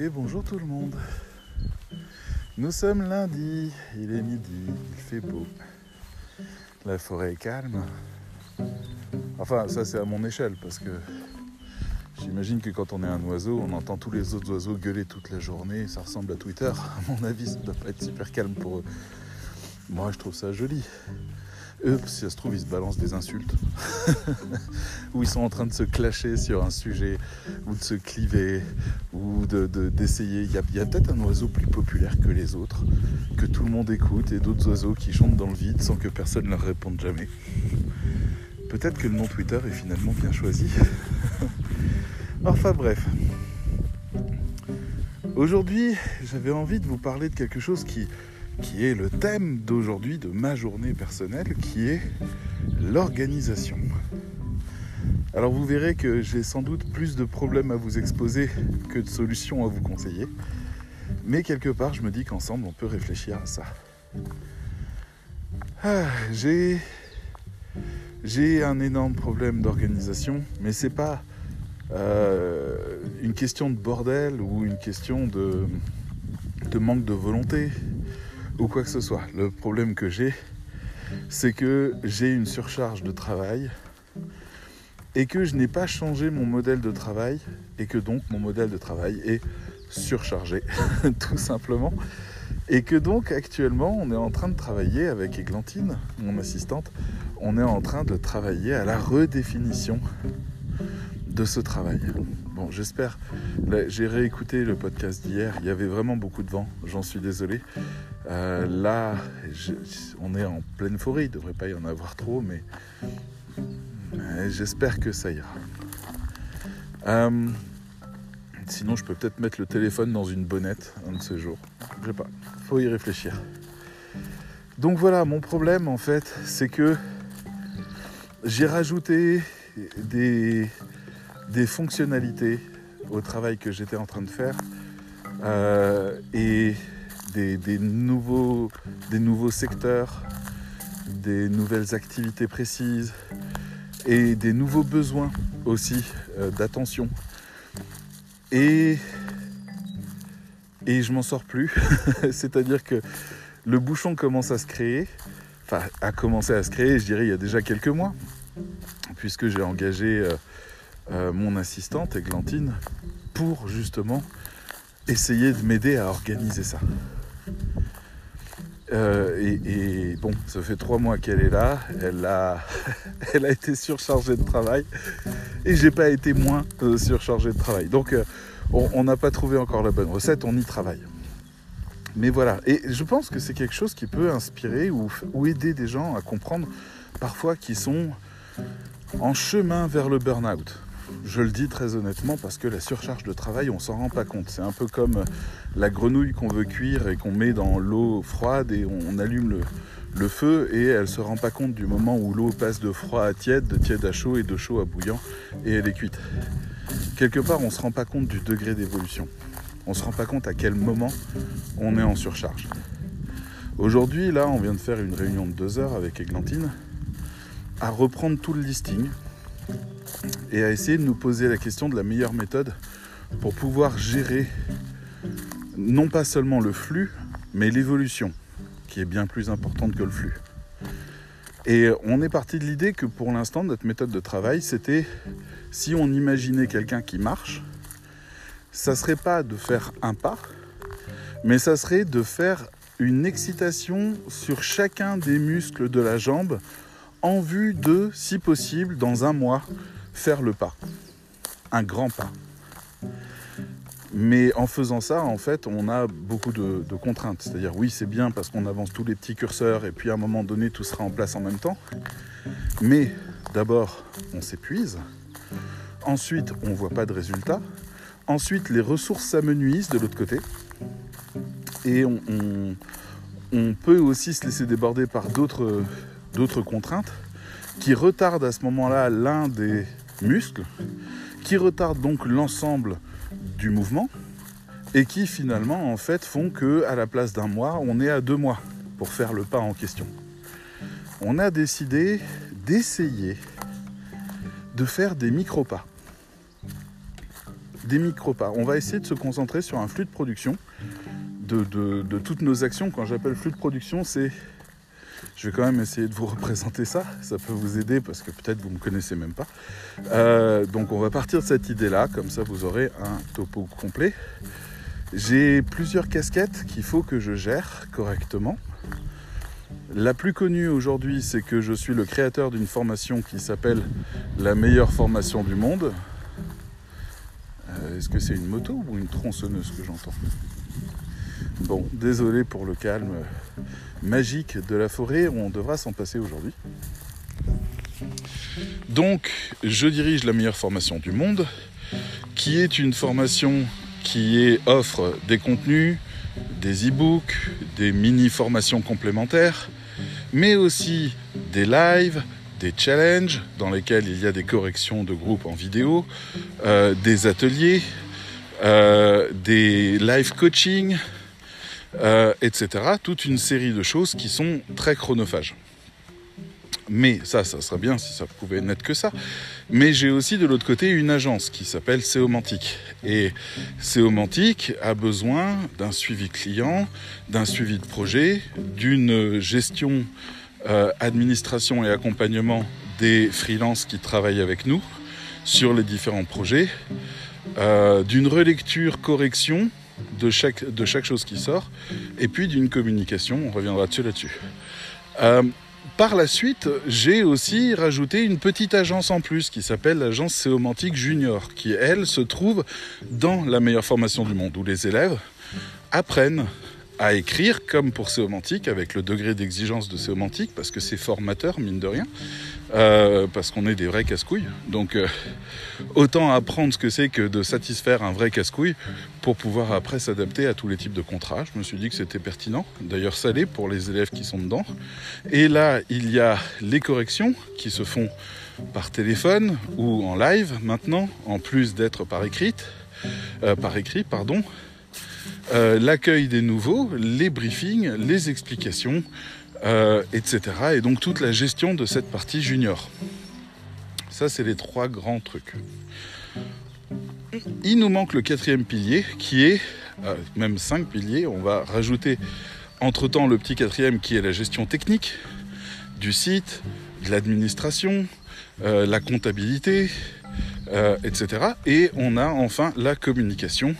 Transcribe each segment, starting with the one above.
Et bonjour tout le monde. Nous sommes lundi, il est midi, il fait beau. La forêt est calme. Enfin, ça c'est à mon échelle parce que j'imagine que quand on est un oiseau, on entend tous les autres oiseaux gueuler toute la journée. Ça ressemble à Twitter. À mon avis, ça doit pas être super calme pour eux. Moi, je trouve ça joli. Eux, si ça se trouve, ils se balancent des insultes. ou ils sont en train de se clasher sur un sujet, ou de se cliver, ou d'essayer. De, il y a, peut-être un oiseau plus populaire que les autres, que tout le monde écoute, et d'autres oiseaux qui chantent dans le vide sans que personne ne leur réponde jamais. Peut-être que le nom Twitter est finalement bien choisi. enfin bref. Aujourd'hui, j'avais envie de vous parler de quelque chose qui, qui est le thème d'aujourd'hui de ma journée personnelle, qui est l'organisation. Alors vous verrez que j'ai sans doute plus de problèmes à vous exposer que de solutions à vous conseiller. Mais quelque part, je me dis qu'ensemble, on peut réfléchir à ça. Ah, j'ai un énorme problème d'organisation, mais c'est pas euh, une question de bordel ou une question de manque de volonté ou quoi que ce soit. Le problème que j'ai, c'est que j'ai une surcharge de travail et que je n'ai pas changé mon modèle de travail et que donc mon modèle de travail est surchargé, tout simplement. Et que donc actuellement on est en train de travailler avec Églantine, mon assistante, on est en train de travailler à la redéfinition de ce travail. Bon, j'espère. J'ai réécouté le podcast d'hier. Il y avait vraiment beaucoup de vent. J'en suis désolé. Euh, là, on est en pleine forêt. Il ne devrait pas y en avoir trop, mais, j'espère que ça ira. Euh, sinon, je peux peut-être mettre le téléphone dans une bonnette un de ces jours. Je sais pas. Faut y réfléchir. Donc voilà, mon problème en fait, c'est que j'ai rajouté des, des fonctionnalités au travail que j'étais en train de faire euh, et des, nouveaux, des nouveaux secteurs, des nouvelles activités précises et des nouveaux besoins aussi euh, d'attention. Et, et je m'en sors plus. C'est-à-dire que le bouchon commence à se créer, enfin a commencé à se créer, je dirais, il y a déjà quelques mois, puisque j'ai engagé euh, euh, mon assistante, Églantine, pour justement essayer de m'aider à organiser ça. Euh, et, bon, ça fait trois mois qu'elle est là, elle a, été surchargée de travail et j'ai pas été moins euh, surchargé de travail. Donc on n'a pas trouvé encore la bonne recette, on y travaille. Mais voilà, et je pense que c'est quelque chose qui peut inspirer ou, ou aider des gens à comprendre parfois qu'ils sont en chemin vers le burn-out. Je le dis très honnêtement parce que la surcharge de travail, on s'en rend pas compte. C'est un peu comme la grenouille qu'on veut cuire et qu'on met dans l'eau froide et on allume le, feu et elle se rend pas compte du moment où l'eau passe de froid à tiède, de tiède à chaud et de chaud à bouillant et elle est cuite. Quelque part, on se rend pas compte du degré d'évolution. On se rend pas compte à quel moment on est en surcharge. Aujourd'hui, là, on vient de faire une réunion de deux heures avec Églantine à reprendre tout le listing et à essayer de nous poser la question de la meilleure méthode pour pouvoir gérer non pas seulement le flux, mais l'évolution, qui est bien plus importante que le flux. Et on est parti de l'idée que pour l'instant, notre méthode de travail, c'était si on imaginait quelqu'un qui marche, ça serait pas de faire un pas, mais ça serait de faire une excitation sur chacun des muscles de la jambe en vue de, si possible, dans un mois, faire le pas. Un grand pas. Mais en faisant ça, en fait, on a beaucoup de, contraintes. C'est-à-dire, oui, c'est bien parce qu'on avance tous les petits curseurs et puis à un moment donné, tout sera en place en même temps. Mais d'abord, on s'épuise. Ensuite, on ne voit pas de résultat. Ensuite, les ressources s'amenuisent de l'autre côté. Et on, on, peut aussi se laisser déborder par d'autres d'autres contraintes qui retardent à ce moment-là l'un des muscles, qui retardent donc l'ensemble du mouvement et qui finalement en fait font que à la place d'un mois, on est à deux mois pour faire le pas en question. On a décidé d'essayer de faire des micro-pas. des micro-pas. On va essayer de se concentrer sur un flux de production de, de toutes nos actions. Quand j'appelle flux de production, c'est je vais quand même essayer de vous représenter ça. Ça peut vous aider parce que peut-être vous ne me connaissez même pas. Euh, donc on va partir de cette idée-là. Comme ça, vous aurez un topo complet. J'ai plusieurs casquettes qu'il faut que je gère correctement. La plus connue aujourd'hui, c'est que je suis le créateur d'une formation qui s'appelle la meilleure formation du monde. Euh, est-ce que c'est une moto ou une tronçonneuse que j'entends? Bon, désolé pour le calme magique de la forêt, on devra s'en passer aujourd'hui. Donc, je dirige la meilleure formation du monde, qui est une formation qui offre des contenus, des e-books, des mini-formations complémentaires, mais aussi des lives, des challenges dans lesquels il y a des corrections de groupe en vidéo, euh, des ateliers, euh, des live coaching, euh, etc. Toute une série de choses qui sont très chronophages. Mais ça, ça serait bien si ça pouvait n'être que ça. Mais j'ai aussi de l'autre côté une agence qui s'appelle Seomantic. Et Seomantic a besoin d'un suivi client, d'un suivi de projet, d'une gestion, euh, administration et accompagnement des freelances qui travaillent avec nous sur les différents projets, euh, d'une relecture, correction de chaque, chose qui sort, et puis d'une communication, on reviendra dessus là-dessus. Euh, par la suite, j'ai aussi rajouté une petite agence en plus qui s'appelle l'agence Séomantique Junior, qui elle se trouve dans la meilleure formation du monde, où les élèves apprennent à écrire comme pour Séomantique, avec le degré d'exigence de Séomantique, parce que c'est formateur, mine de rien, euh, parce qu'on est des vrais casse-couilles. Donc euh, autant apprendre ce que c'est que de satisfaire un vrai casse-couille pour pouvoir après s'adapter à tous les types de contrats. Je me suis dit que c'était pertinent, d'ailleurs salé pour les élèves qui sont dedans. Et là, il y a les corrections qui se font par téléphone ou en live maintenant, en plus d'être par écrit, euh, par écrit, pardon. L'accueil des nouveaux, les briefings, les explications, euh, etc. Et donc toute la gestion de cette partie junior. Ça, c'est les trois grands trucs. Il nous manque le quatrième pilier qui est, euh, même cinq piliers, on va rajouter entre-temps le petit quatrième qui est la gestion technique du site, de l'administration, la comptabilité, etc. Et on a enfin la communication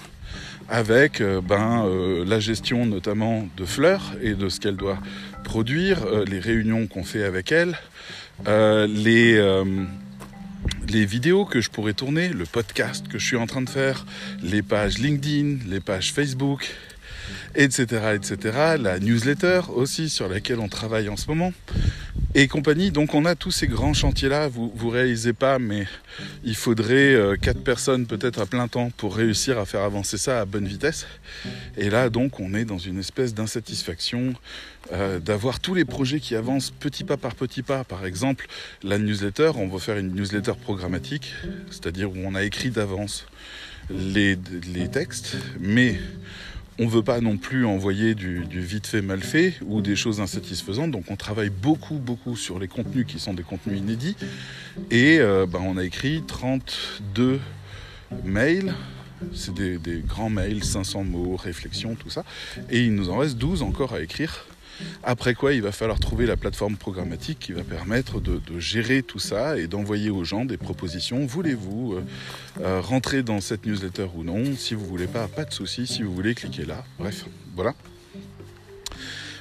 avec euh, ben, euh, la gestion notamment de fleurs et de ce qu'elle doit produire, euh, les réunions qu'on fait avec elle, les, les vidéos que je pourrais tourner, le podcast que je suis en train de faire, les pages LinkedIn, les pages Facebook, etc., etc. La newsletter aussi sur laquelle on travaille en ce moment et compagnie. Donc on a tous ces grands chantiers-là, vous vous réalisez pas, mais il faudrait euh, quatre personnes peut-être à plein temps pour réussir à faire avancer ça à bonne vitesse. Et là donc on est dans une espèce d'insatisfaction euh, d'avoir tous les projets qui avancent petit pas par petit pas. Par exemple, la newsletter, on va faire une newsletter programmatique, c'est-à-dire où on a écrit d'avance les, les textes, mais on ne veut pas non plus envoyer du, vite fait mal fait ou des choses insatisfaisantes. Donc on travaille beaucoup, beaucoup sur les contenus qui sont des contenus inédits. Et euh, bah, on a écrit 32 mails. C'est des, des, grands mails, 500 mots, réflexions, tout ça. Et il nous en reste 12 encore à écrire. Après quoi, il va falloir trouver la plateforme programmatique qui va permettre de, gérer tout ça et d'envoyer aux gens des propositions. Voulez-vous euh, euh, rentrer dans cette newsletter ou non? Si vous voulez pas, pas de souci. Si vous voulez, cliquez là. Bref, voilà.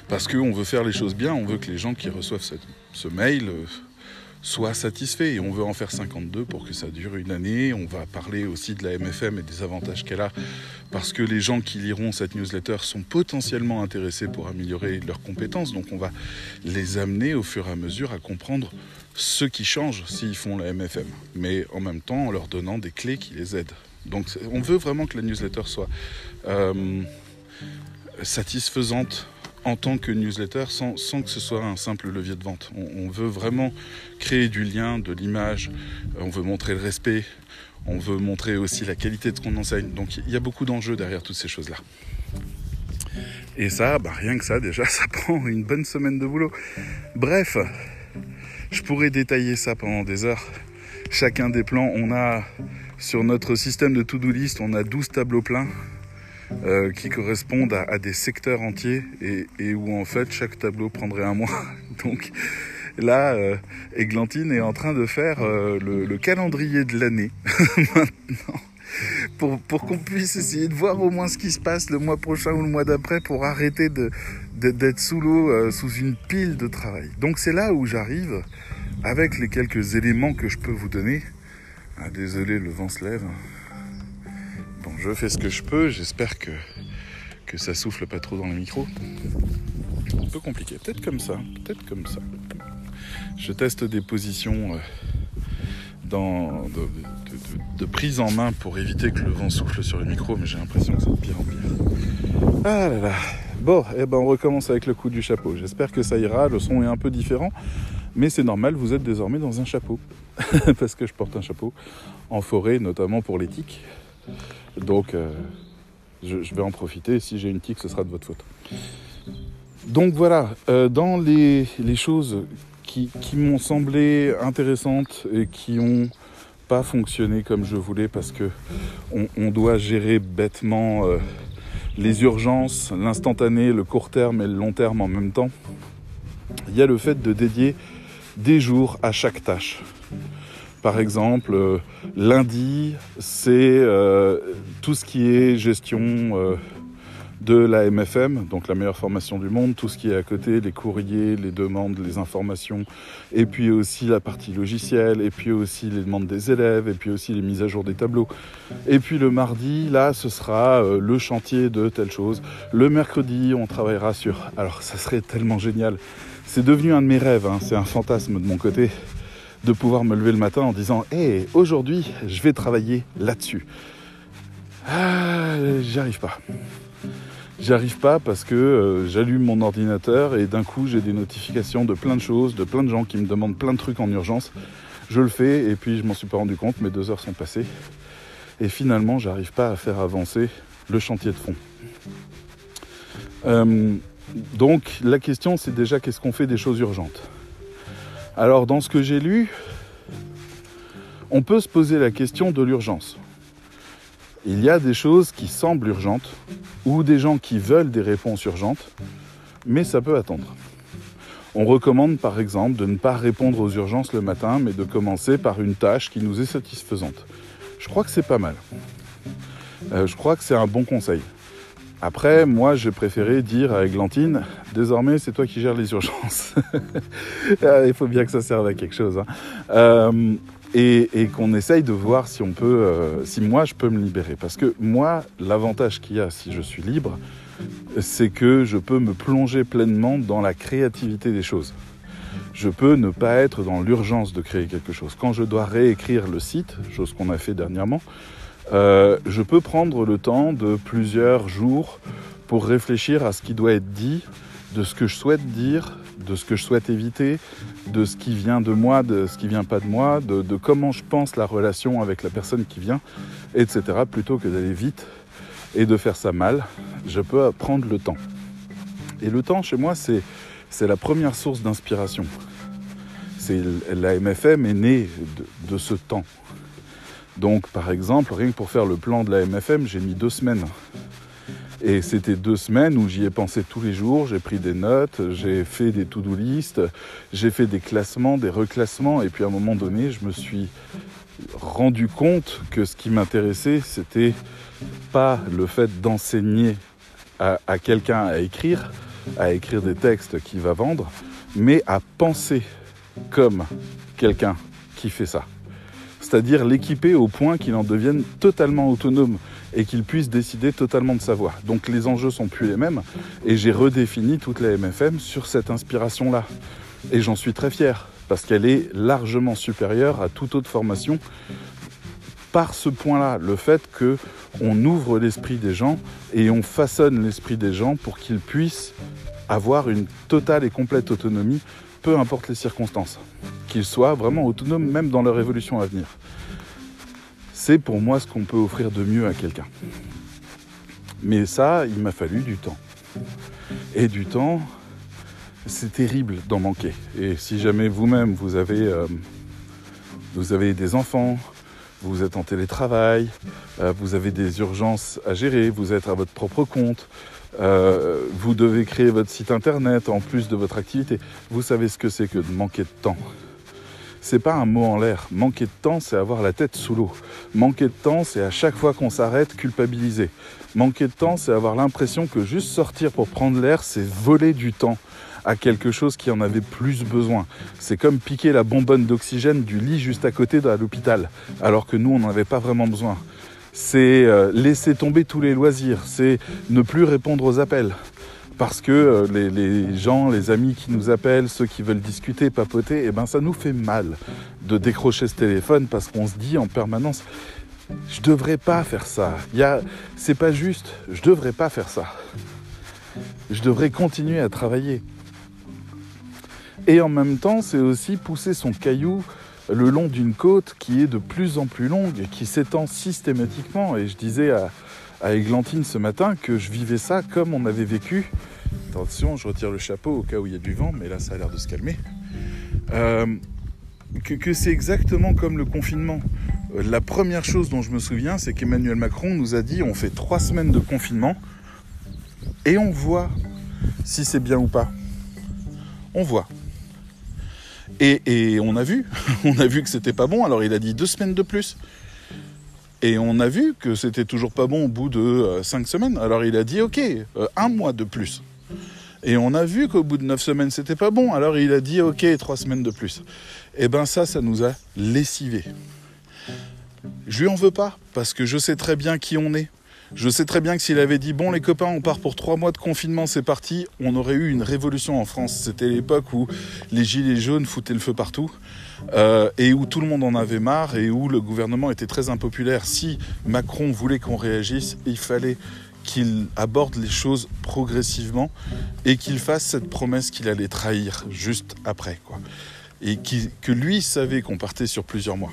Parce qu'on veut faire les choses bien, on veut que les gens qui reçoivent ce mail euh, soit satisfait. Et on veut en faire 52 pour que ça dure une année. On va parler aussi de la MFM et des avantages qu'elle a, parce que les gens qui liront cette newsletter sont potentiellement intéressés pour améliorer leurs compétences. Donc on va les amener au fur et à mesure à comprendre ce qui change s'ils font la MFM, mais en même temps en leur donnant des clés qui les aident. Donc on veut vraiment que la newsletter soit euh, satisfaisante en tant que newsletter sans, que ce soit un simple levier de vente. On, veut vraiment créer du lien, de l'image, euh, on veut montrer le respect, on veut montrer aussi la qualité de ce qu'on enseigne. Donc il y a beaucoup d'enjeux derrière toutes ces choses-là. Et ça, bah, rien que ça déjà, ça prend une bonne semaine de boulot. Bref, je pourrais détailler ça pendant des heures. chacun des plans. On a sur notre système de to-do list, on a 12 tableaux pleins euh, qui correspondent à, des secteurs entiers et, où en fait chaque tableau prendrait un mois. Donc là, euh, Églantine est en train de faire euh, le, calendrier de l'année maintenant. Pour, pour qu'on puisse essayer de voir au moins ce qui se passe le mois prochain ou le mois d'après pour arrêter d'être sous l'eau, sous une pile de travail. Donc c'est là où j'arrive avec les quelques éléments que je peux vous donner. Ah, désolé, le vent se lève. Je fais ce que je peux. J'espère que, que ça souffle pas trop dans le micro. Un peu compliqué. Peut-être comme ça. Peut-être comme ça. Je teste des positions euh, de, prise en main pour éviter que le vent souffle sur le micro, mais j'ai l'impression que c'est de pire en pire. Ah là là. Bon, eh ben on recommence avec le coup du chapeau. J'espère que ça ira. Le son est un peu différent. Mais c'est normal, vous êtes désormais dans un chapeau. Parce que je porte un chapeau en forêt, notamment pour les tiques. Donc, euh, je, vais en profiter. Si j'ai une tique, ce sera de votre faute. Donc voilà, euh, dans les, choses qui, m'ont semblé intéressantes et qui n'ont pas fonctionné comme je voulais parce que on, doit gérer bêtement euh, les urgences, l'instantané, le court terme et le long terme en même temps. Il y a le fait de dédier des jours à chaque tâche. Par exemple, euh, lundi, c'est euh, tout ce qui est gestion euh, de la MFM, donc la meilleure formation du monde, tout ce qui est à côté, les courriers, les demandes, les informations, et puis aussi la partie logicielle, et puis aussi les demandes des élèves, et puis aussi les mises à jour des tableaux. Et puis le mardi, là, ce sera le chantier de telle chose. Le mercredi, on travaillera sur... Alors, ça serait tellement génial c'est devenu un de mes rêves, hein. c'est un fantasme de mon côté, de pouvoir me lever le matin en disant Hé, aujourd'hui, je vais travailler là-dessus. Ah, j'y pas. J'y arrive pas parce que euh, j'allume mon ordinateur et d'un coup j'ai des notifications de plein de choses, de plein de gens qui me demandent plein de trucs en urgence. Je le fais et puis je m'en suis pas rendu compte, mes deux heures sont passées. Et finalement, j'arrive pas à faire avancer le chantier de fond. Euh, donc la question c'est déjà qu'est-ce qu'on fait des choses urgentes? Alors dans ce que j'ai lu, on peut se poser la question de l'urgence. Il y a des choses qui semblent urgentes ou des gens qui veulent des réponses urgentes, mais ça peut attendre. On recommande par exemple de ne pas répondre aux urgences le matin, mais de commencer par une tâche qui nous est satisfaisante. Je crois que c'est pas mal. Euh, je crois que c'est un bon conseil. Après, moi, j'ai préféré dire à Eglantine, désormais, c'est toi qui gères les urgences. Ah, il faut bien que ça serve à quelque chose. Hein. Euh, et, qu'on essaye de voir si on peut, euh, si moi, je peux me libérer. Parce que moi, l'avantage qu'il y a si je suis libre, c'est que je peux me plonger pleinement dans la créativité des choses. Je peux ne pas être dans l'urgence de créer quelque chose. Quand je dois réécrire le site, chose qu'on a fait dernièrement, euh, je peux prendre le temps de plusieurs jours pour réfléchir à ce qui doit être dit, de ce que je souhaite dire, de ce que je souhaite éviter, de ce qui vient de moi, de ce qui vient pas de moi, de, comment je pense la relation avec la personne qui vient, etc. Plutôt que d'aller vite et de faire ça mal, je peux prendre le temps. Et le temps, chez moi, c'est, c'est la première source d'inspiration. C'est, la MFM est née de ce temps. Donc par exemple, rien que pour faire le plan de la MFM, j'ai mis deux semaines. Et c'était deux semaines où j'y ai pensé tous les jours, j'ai pris des notes, j'ai fait des to-do list, j'ai fait des classements, des reclassements, et puis à un moment donné, je me suis rendu compte que ce qui m'intéressait, c'était pas le fait d'enseigner à, à quelqu'un à écrire, à écrire des textes qu'il va vendre, mais à penser comme quelqu'un qui fait ça c'est-à-dire l'équiper au point qu'il en devienne totalement autonome et qu'il puisse décider totalement de sa voix. Donc les enjeux sont plus les mêmes et j'ai redéfini toute la MFM sur cette inspiration-là. Et j'en suis très fier parce qu'elle est largement supérieure à toute autre formation par ce point-là, le fait que on ouvre l'esprit des gens et on façonne l'esprit des gens pour qu'ils puissent avoir une totale et complète autonomie, peu importe les circonstances qu'ils soient vraiment autonomes même dans leur évolution à venir. C'est pour moi ce qu'on peut offrir de mieux à quelqu'un. Mais ça, il m'a fallu du temps. Et du temps, c'est terrible d'en manquer. Et si jamais vous-même, vous avez, euh, des enfants, vous êtes en télétravail, euh, vous avez des urgences à gérer, vous êtes à votre propre compte, euh, vous devez créer votre site internet en plus de votre activité. Vous savez ce que c'est que de manquer de temps. C'est pas un mot en l'air. Manquer de temps, c'est avoir la tête sous l'eau. Manquer de temps, c'est à chaque fois qu'on s'arrête, culpabiliser. Manquer de temps, c'est avoir l'impression que juste sortir pour prendre l'air, c'est voler du temps à quelque chose qui en avait plus besoin. C'est comme piquer la bonbonne d'oxygène du lit juste à côté de l'hôpital, alors que nous, on n'en avait pas vraiment besoin. C'est euh, laisser tomber tous les loisirs, c'est ne plus répondre aux appels. Parce que euh, les, gens, les amis qui nous appellent, ceux qui veulent discuter, papoter, eh ben ça nous fait mal de décrocher ce téléphone parce qu'on se dit en permanence je devrais pas faire ça. C'est pas juste. Je devrais pas faire ça. Je devrais continuer à travailler. Et en même temps, c'est aussi pousser son caillou le long d'une côte qui est de plus en plus longue et qui s'étend systématiquement. Et je disais à, à Églantine ce matin que je vivais ça comme on avait vécu. Attention, je retire le chapeau au cas où il y a du vent, mais là ça a l'air de se calmer. Euh, que, c'est exactement comme le confinement. Euh, la première chose dont je me souviens, c'est qu'Emmanuel Macron nous a dit on fait trois semaines de confinement et on voit si c'est bien ou pas. On voit. Et, on a vu, on a vu que c'était pas bon, alors il a dit deux semaines de plus. Et on a vu que c'était toujours pas bon au bout de euh, cinq semaines, alors il a dit ok, euh, un mois de plus. Et on a vu qu'au bout de neuf semaines c'était pas bon, alors il a dit ok, trois semaines de plus. Et eh ben ça, ça nous a lessivé. Je lui en veux pas, parce que je sais très bien qui on est. Je sais très bien que s'il avait dit bon les copains on part pour trois mois de confinement c'est parti, on aurait eu une révolution en France. C'était l'époque où les gilets jaunes foutaient le feu partout euh, et où tout le monde en avait marre et où le gouvernement était très impopulaire. Si Macron voulait qu'on réagisse, il fallait qu'il aborde les choses progressivement et qu'il fasse cette promesse qu'il allait trahir juste après. Et que lui savait qu'on partait sur plusieurs mois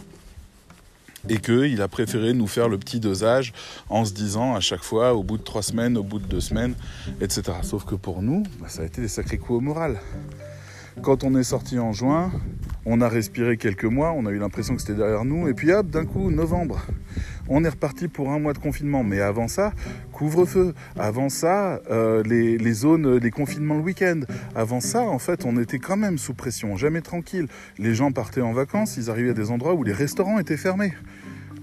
et qu'il a préféré nous faire le petit dosage en se disant à chaque fois, au bout de trois semaines, au bout de deux semaines, etc. Sauf que pour nous, bah, ça a été des sacrés coups au moral. Quand on est sorti en juin, on a respiré quelques mois, on a eu l'impression que c'était derrière nous, et puis hop, d'un coup, novembre, on est reparti pour un mois de confinement. Mais avant ça, couvre-feu. Avant ça, euh, les, les, zones, les confinements le week-end. Avant ça, en fait, on était quand même sous pression, jamais tranquille. Les gens partaient en vacances, ils arrivaient à des endroits où les restaurants étaient fermés.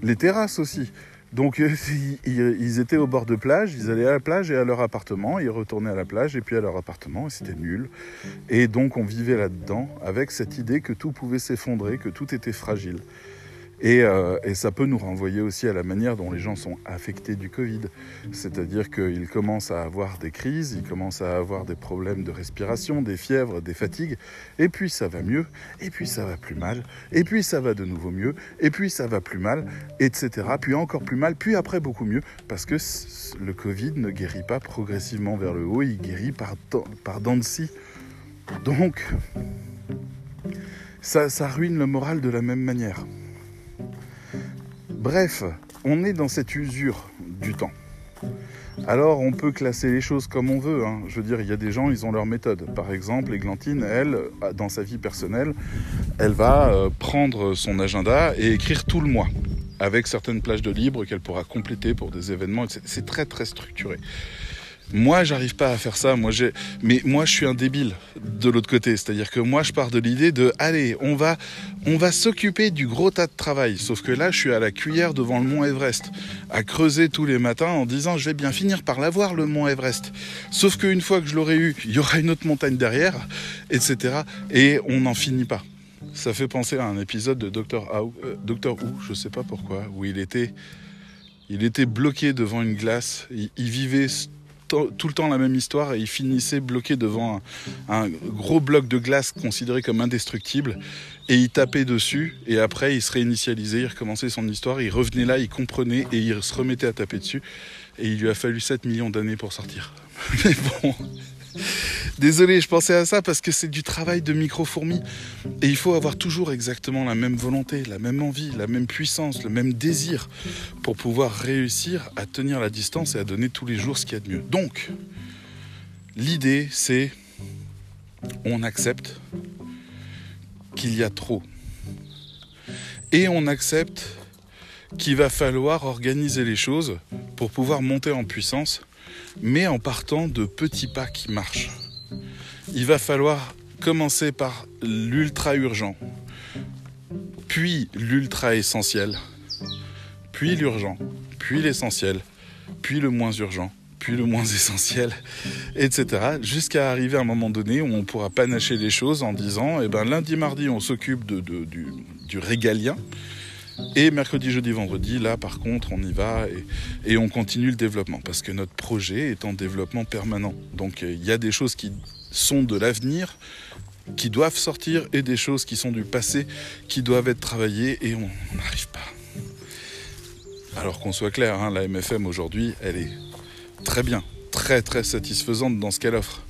Les terrasses aussi. Donc ils étaient au bord de plage, ils allaient à la plage et à leur appartement, ils retournaient à la plage et puis à leur appartement, et c'était nul. Et donc on vivait là-dedans avec cette idée que tout pouvait s'effondrer, que tout était fragile. Euh, et, ça peut nous renvoyer aussi à la manière dont les gens sont affectés du Covid. C'est-à-dire qu'ils commencent à avoir des crises, ils commencent à avoir des problèmes de respiration, des fièvres, des fatigues, et puis ça va mieux, et puis ça va plus mal, et puis ça va de nouveau mieux, et puis ça va plus mal, etc. Puis encore plus mal, puis après beaucoup mieux, parce que le Covid ne guérit pas progressivement vers le haut, il guérit par, par dents de scie. Donc, ça, ça ruine le moral de la même manière. Bref, on est dans cette usure du temps. Alors on peut classer les choses comme on veut. Hein. Je veux dire, il y a des gens, ils ont leur méthode. Par exemple, Églantine, elle, dans sa vie personnelle, elle va euh, prendre son agenda et écrire tout le mois, avec certaines plages de libre qu'elle pourra compléter pour des événements. C'est très très structuré. Moi, j'arrive pas à faire ça. Moi, j'ai, mais moi, je suis un débile de l'autre côté. C'est-à-dire que moi, je pars de l'idée de, allez, on va, on va s'occuper du gros tas de travail. Sauf que là, je suis à la cuillère devant le mont Everest, à creuser tous les matins en disant, je vais bien finir par l'avoir le mont Everest. Sauf qu'une fois que je l'aurai eu, il y aura une autre montagne derrière, etc. Et on n'en finit pas. Ça fait penser à un épisode de Doctor Who, euh, Doctor Who, je sais pas pourquoi, où il était, il était bloqué devant une glace. il, il vivait tout le temps la même histoire et il finissait bloqué devant un, gros bloc de glace considéré comme indestructible et il tapait dessus et après il se réinitialisait, il recommençait son histoire, il revenait là, il comprenait et il se remettait à taper dessus et il lui a fallu 7 millions d'années pour sortir. Mais bon, Désolé, je pensais à ça parce que c'est du travail de micro-fourmi. Et il faut avoir toujours exactement la même volonté, la même envie, la même puissance, le même désir pour pouvoir réussir à tenir la distance et à donner tous les jours ce qu'il y a de mieux. Donc, l'idée, c'est on accepte qu'il y a trop. Et on accepte qu'il va falloir organiser les choses pour pouvoir monter en puissance, mais en partant de petits pas qui marchent. Il va falloir commencer par l'ultra urgent, puis l'ultra essentiel, puis l'urgent, puis l'essentiel, puis le moins urgent, puis le moins essentiel, etc. Jusqu'à arriver à un moment donné où on pourra panacher les choses en disant, eh ben, lundi, mardi, on s'occupe de, du, du, régalien. Et mercredi, jeudi, vendredi, là par contre, on y va et, on continue le développement parce que notre projet est en développement permanent. Donc il y a des choses qui sont de l'avenir, qui doivent sortir et des choses qui sont du passé, qui doivent être travaillées et on n'arrive pas. Alors qu'on soit clair, hein, la MFM aujourd'hui, elle est très bien, très très satisfaisante dans ce qu'elle offre.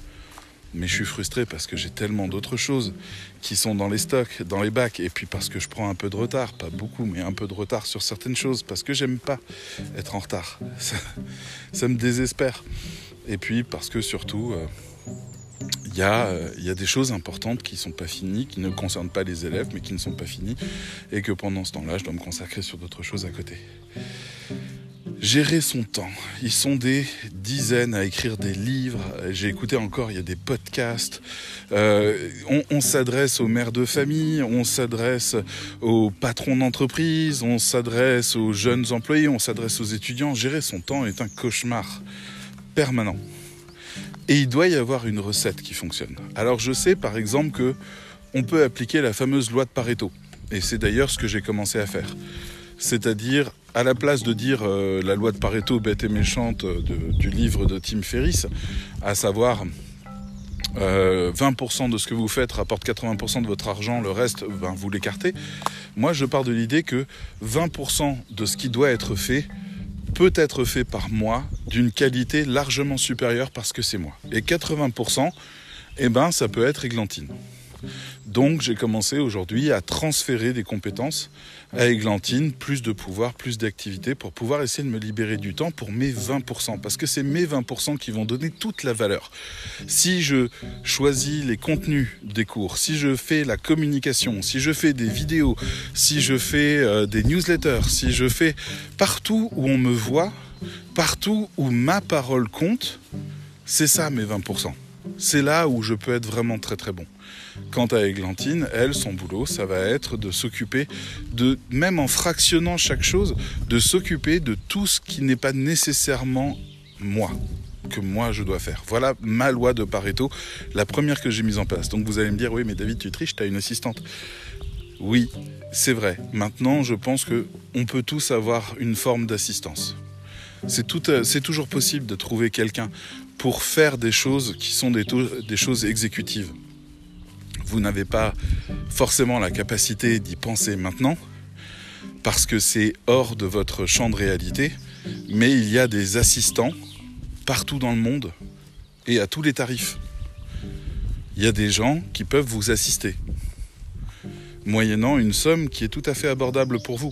Mais je suis frustré parce que j'ai tellement d'autres choses qui sont dans les stocks, dans les bacs, et puis parce que je prends un peu de retard, pas beaucoup, mais un peu de retard sur certaines choses, parce que j'aime pas être en retard. Ça, me désespère. Et puis parce que surtout, euh, il y, euh, y, a des choses importantes qui ne sont pas finies, qui ne concernent pas les élèves, mais qui ne sont pas finies, et que pendant ce temps-là, je dois me consacrer sur d'autres choses à côté. Gérer son temps. Ils sont des dizaines à écrire des livres. J'ai écouté encore, il y a des podcasts. Euh, on, s'adresse aux mères de famille, on s'adresse aux patrons d'entreprise, on s'adresse aux jeunes employés, on s'adresse aux étudiants. Gérer son temps est un cauchemar permanent. Et il doit y avoir une recette qui fonctionne. Alors je sais par exemple que on peut appliquer la fameuse loi de Pareto. Et c'est d'ailleurs ce que j'ai commencé à faire. C'est-à-dire, à la place de dire euh, la loi de Pareto bête et méchante euh, du livre de Tim Ferriss, à savoir euh, 20% de ce que vous faites rapporte 80% de votre argent, le reste, ben, vous l'écartez. Moi, je pars de l'idée que 20% de ce qui doit être fait peut être fait par moi d'une qualité largement supérieure parce que c'est moi. Et 80%, eh ben, ça peut être Églantine. Donc j'ai commencé aujourd'hui à transférer des compétences à Églantine, plus de pouvoir, plus d'activité pour pouvoir essayer de me libérer du temps pour mes 20%. Parce que c'est mes 20% qui vont donner toute la valeur. Si je choisis les contenus des cours, si je fais la communication, si je fais des vidéos, si je fais euh, des newsletters, si je fais partout où on me voit, partout où ma parole compte, c'est ça mes 20%. C'est là où je peux être vraiment très très bon. Quant à Églantine, elle, son boulot, ça va être de s'occuper de, même en fractionnant chaque chose, de s'occuper de tout ce qui n'est pas nécessairement moi que moi je dois faire. Voilà ma loi de Pareto, la première que j'ai mise en place. Donc vous allez me dire, oui mais David, tu triches, tu as une assistante. Oui, c'est vrai. Maintenant, je pense que on peut tous avoir une forme d'assistance. C'est c'est toujours possible de trouver quelqu'un pour faire des choses qui sont des, choses exécutives vous n'avez pas forcément la capacité d'y penser maintenant, parce que c'est hors de votre champ de réalité, mais il y a des assistants partout dans le monde et à tous les tarifs. Il y a des gens qui peuvent vous assister, moyennant une somme qui est tout à fait abordable pour vous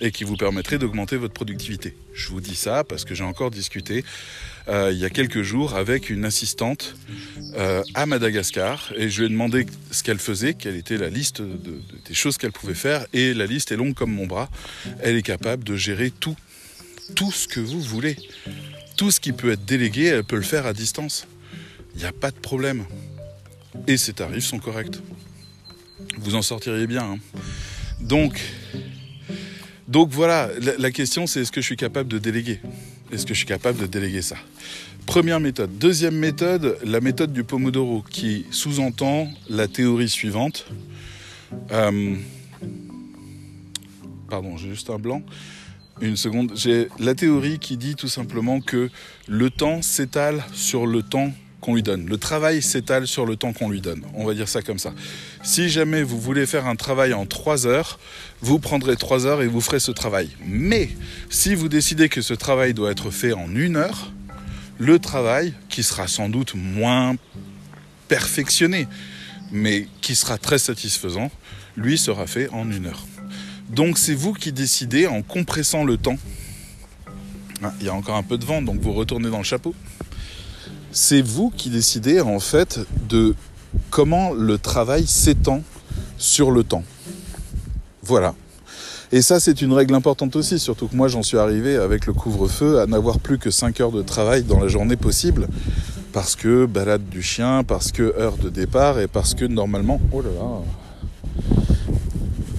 et qui vous permettrait d'augmenter votre productivité. Je vous dis ça parce que j'ai encore discuté euh, il y a quelques jours avec une assistante euh, à Madagascar et je lui ai demandé ce qu'elle faisait, quelle était la liste de, de, des choses qu'elle pouvait faire et la liste est longue comme mon bras. Elle est capable de gérer tout, tout ce que vous voulez. Tout ce qui peut être délégué, elle peut le faire à distance. Il n'y a pas de problème. Et ses tarifs sont corrects. Vous en sortiriez bien. Hein. Donc, voilà, la question c'est est-ce que je suis capable de déléguer? Est-ce que je suis capable de déléguer ça? Première méthode. Deuxième méthode, la méthode du Pomodoro, qui sous-entend la théorie suivante. Euh, pardon, j'ai juste un blanc. Une seconde. J'ai la théorie qui dit tout simplement que le temps s'étale sur le temps lui donne. Le travail s'étale sur le temps qu'on lui donne. On va dire ça comme ça. Si jamais vous voulez faire un travail en 3 heures, vous prendrez 3 heures et vous ferez ce travail. Mais si vous décidez que ce travail doit être fait en une heure, le travail, qui sera sans doute moins perfectionné, mais qui sera très satisfaisant, lui sera fait en une heure. Donc c'est vous qui décidez en compressant le temps. Ah, il y a encore un peu de vent, donc vous retournez dans le chapeau. C'est vous qui décidez en fait de comment le travail s'étend sur le temps. Voilà. Et ça, c'est une règle importante aussi, surtout que moi, j'en suis arrivé avec le couvre-feu à n'avoir plus que 5 heures de travail dans la journée possible. Parce que balade du chien, parce que heure de départ et parce que normalement. Oh là là.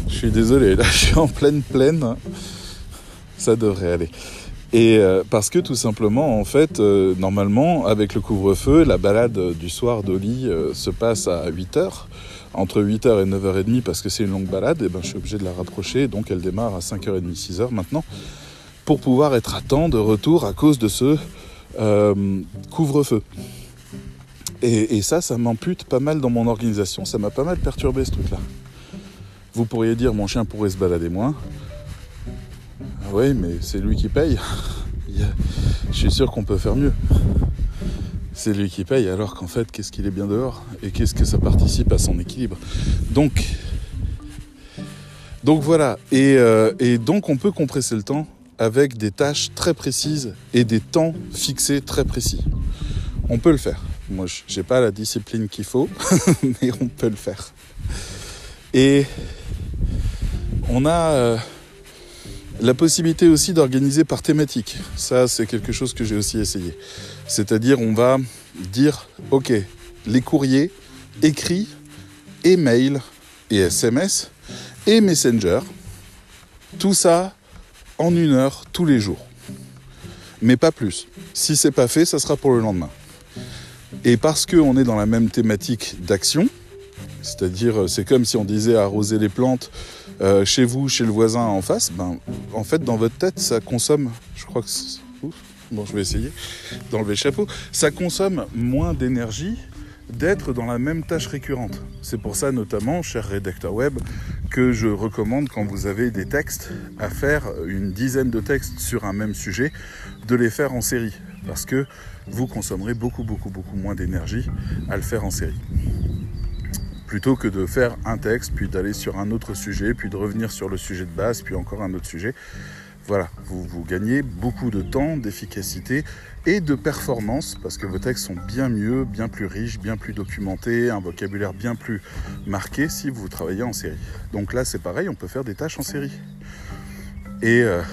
Je suis désolé, là, je suis en pleine plaine. Ça devrait aller. Et euh, parce que tout simplement, en fait, euh, normalement, avec le couvre-feu, la balade du soir d'Oli euh, se passe à 8 heures entre 8h et 9h30 parce que c'est une longue balade, et ben je suis obligé de la rapprocher, donc elle démarre à 5h30, 6h maintenant, pour pouvoir être à temps de retour à cause de ce euh, couvre-feu. Et, ça, ça m'ampute pas mal dans mon organisation, ça m'a pas mal perturbé ce truc-là. Vous pourriez dire mon chien pourrait se balader moins. Oui, mais c'est lui qui paye. Je suis sûr qu'on peut faire mieux c'est lui qui paye, alors qu'en fait, qu'est-ce qu'il est bien dehors et qu'est-ce que ça participe à son équilibre. Donc, donc voilà, et, euh, donc on peut compresser le temps avec des tâches très précises et des temps fixés très précis. On peut le faire. Moi, j'ai pas la discipline qu'il faut, mais on peut le faire. Et on a euh, la possibilité aussi d'organiser par thématique. Ça, c'est quelque chose que j'ai aussi essayé. C'est-à-dire, on va dire, OK, les courriers écrits, et mails et SMS et Messenger, tout ça en une heure tous les jours. Mais pas plus. Si c'est pas fait, ça sera pour le lendemain. Et parce qu'on est dans la même thématique d'action, c'est-à-dire c'est comme si on disait arroser les plantes euh, chez vous, chez le voisin en face, ben, en fait dans votre tête ça consomme, je crois que je vais essayer d'enlever le ça consomme moins d'énergie d'être dans la même tâche récurrente. C'est pour ça notamment, cher rédacteur web, que je recommande quand vous avez des textes à faire une dizaine de textes sur un même sujet, de les faire en série. Parce que vous consommerez beaucoup, beaucoup, beaucoup moins d'énergie à le faire en série. Plutôt que de faire un texte, puis d'aller sur un autre sujet, puis de revenir sur le sujet de base, puis encore un autre sujet. Voilà, vous, gagnez beaucoup de temps, d'efficacité et de performance parce que vos textes sont bien mieux, bien plus riches, bien plus documentés, un vocabulaire bien plus marqué si vous travaillez en série. Donc là, c'est pareil, on peut faire des tâches en série et euh,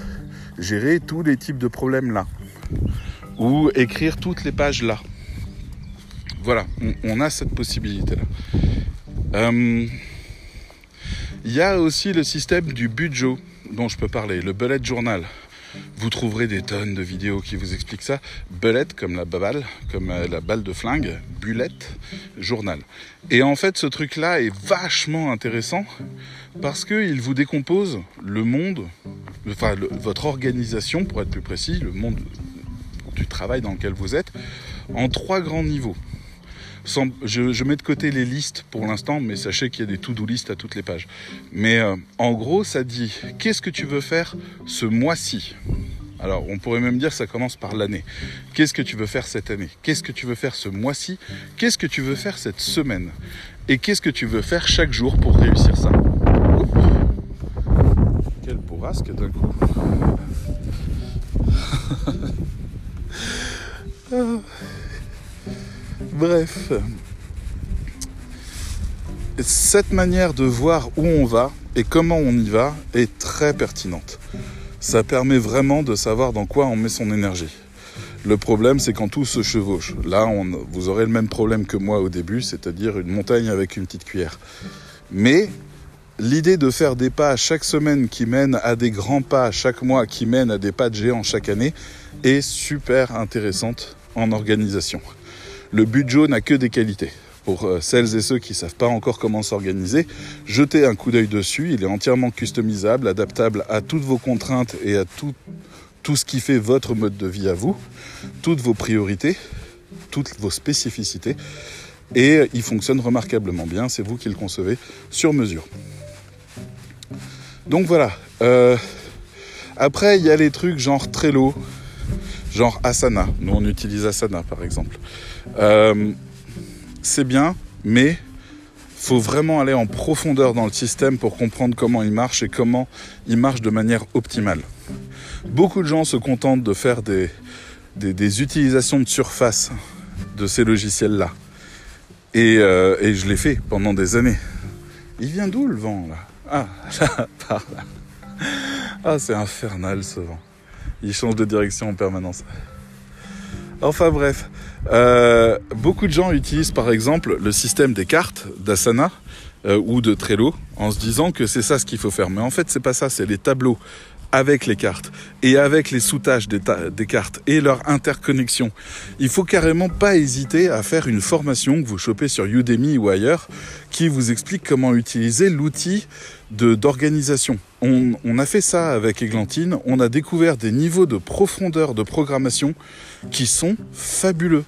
gérer tous les types de problèmes là ou écrire toutes les pages là. Voilà, on, a cette possibilité là. Euh, il y a aussi le système du budget dont je peux parler, le bullet journal. Vous trouverez des tonnes de vidéos qui vous expliquent ça. Bullet comme la balle, comme euh, la balle de flingue, bullet, journal. Et en fait, ce truc-là est vachement intéressant parce qu'il vous décompose le monde, enfin votre organisation, pour être plus précis, le monde du travail dans lequel vous êtes, en trois grands niveaux. Je, mets de côté les listes pour l'instant, mais sachez qu'il y a des to-do listes à toutes les pages. Mais euh, en gros, ça dit qu'est-ce que tu veux faire ce mois-ci? Alors, on pourrait même dire que ça commence par l'année. Qu'est-ce que tu veux faire cette année? Qu'est-ce que tu veux faire ce mois-ci? Qu'est-ce que tu veux faire cette semaine? Et qu'est-ce que tu veux faire chaque jour pour réussir ça? Quelle bourrasque d'un coup Bref. Cette manière de voir où on va et comment on y va est très pertinente ça permet vraiment de savoir dans quoi on met son énergie. Le problème, c'est quand tout se chevauche. Là, on, vous aurez le même problème que moi au début, c'est-à-dire une montagne avec une petite cuillère. Mais l'idée de faire des pas chaque semaine qui mènent à des grands pas chaque mois, qui mènent à des pas de géants chaque année, est super intéressante en organisation. Le budget n'a que des qualités pour euh, celles et ceux qui ne savent pas encore comment s'organiser, jetez un coup d'œil dessus. Il est entièrement customisable, adaptable à toutes vos contraintes et à tout, ce qui fait votre mode de vie à vous, toutes vos priorités, toutes vos spécificités. Et il fonctionne remarquablement bien, c'est vous qui le concevez sur mesure. Donc voilà. Euh, après, il y a les trucs genre Trello, genre Asana. Nous, on utilise Asana, par exemple. Euh, c'est bien, mais faut vraiment aller en profondeur dans le système pour comprendre comment il marche et comment il marche de manière optimale. Beaucoup de gens se contentent de faire des, des, utilisations de surface de ces logiciels-là. Et, euh, et, je l'ai fait pendant des années. Il vient d'où le vent là? Ah, là, par là. ah, c'est infernal ce vent. Il change de direction en permanence. Enfin bref, euh, beaucoup de gens utilisent par exemple le système des cartes d'Asana euh, ou de Trello en se disant que c'est ça ce qu'il faut faire. Mais en fait, c'est pas ça, c'est les tableaux avec les cartes et avec les soutages des, des, cartes et leur interconnexion. Il faut carrément pas hésiter à faire une formation que vous chopez sur Udemy ou ailleurs qui vous explique comment utiliser l'outil d'organisation. On, on, a fait ça avec Églantine, on a découvert des niveaux de profondeur de programmation qui sont fabuleux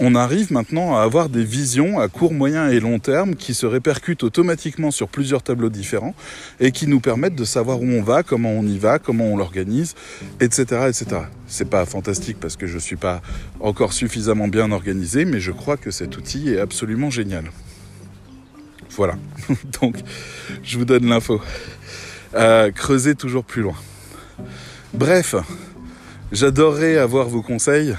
on arrive maintenant à avoir des visions à court, moyen et long terme qui se répercutent automatiquement sur plusieurs tableaux différents et qui nous permettent de savoir où on va, comment on y va, comment on l'organise, etc., etc. C'est pas fantastique parce que je suis pas encore suffisamment bien organisé, mais je crois que cet outil est absolument génial. Voilà. Donc, je vous donne l'info. Creusez toujours plus loin. Bref, j'adorerais avoir vos conseils.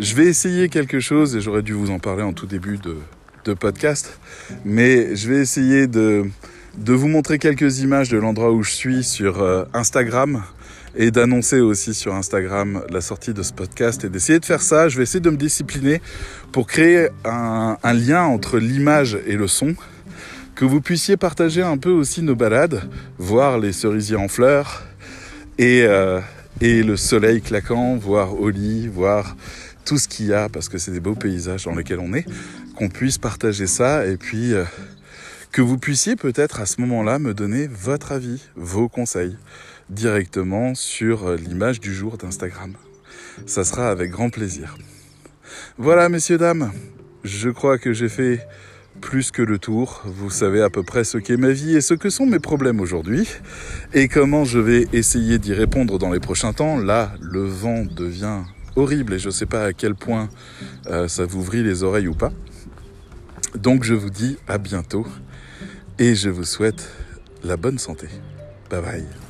Je vais essayer quelque chose et j'aurais dû vous en parler en tout début de, podcast, mais je vais essayer de, de, vous montrer quelques images de l'endroit où je suis sur euh, Instagram et d'annoncer aussi sur Instagram la sortie de ce podcast et d'essayer de faire ça. Je vais essayer de me discipliner pour créer un, un lien entre l'image et le son, que vous puissiez partager un peu aussi nos balades, voir les cerisiers en fleurs et, euh, et le soleil claquant, voir Oli, voir tout ce qu'il y a, parce que c'est des beaux paysages dans lesquels on est, qu'on puisse partager ça et puis euh, que vous puissiez peut-être à ce moment-là me donner votre avis, vos conseils directement sur euh, l'image du jour d'Instagram. Ça sera avec grand plaisir. Voilà, messieurs, dames, je crois que j'ai fait plus que le tour. Vous savez à peu près ce qu'est ma vie et ce que sont mes problèmes aujourd'hui et comment je vais essayer d'y répondre dans les prochains temps. Là, le vent devient horrible et je ne sais pas à quel point euh, ça vous vrille les oreilles ou pas. Donc je vous dis à bientôt et je vous souhaite la bonne santé. Bye bye.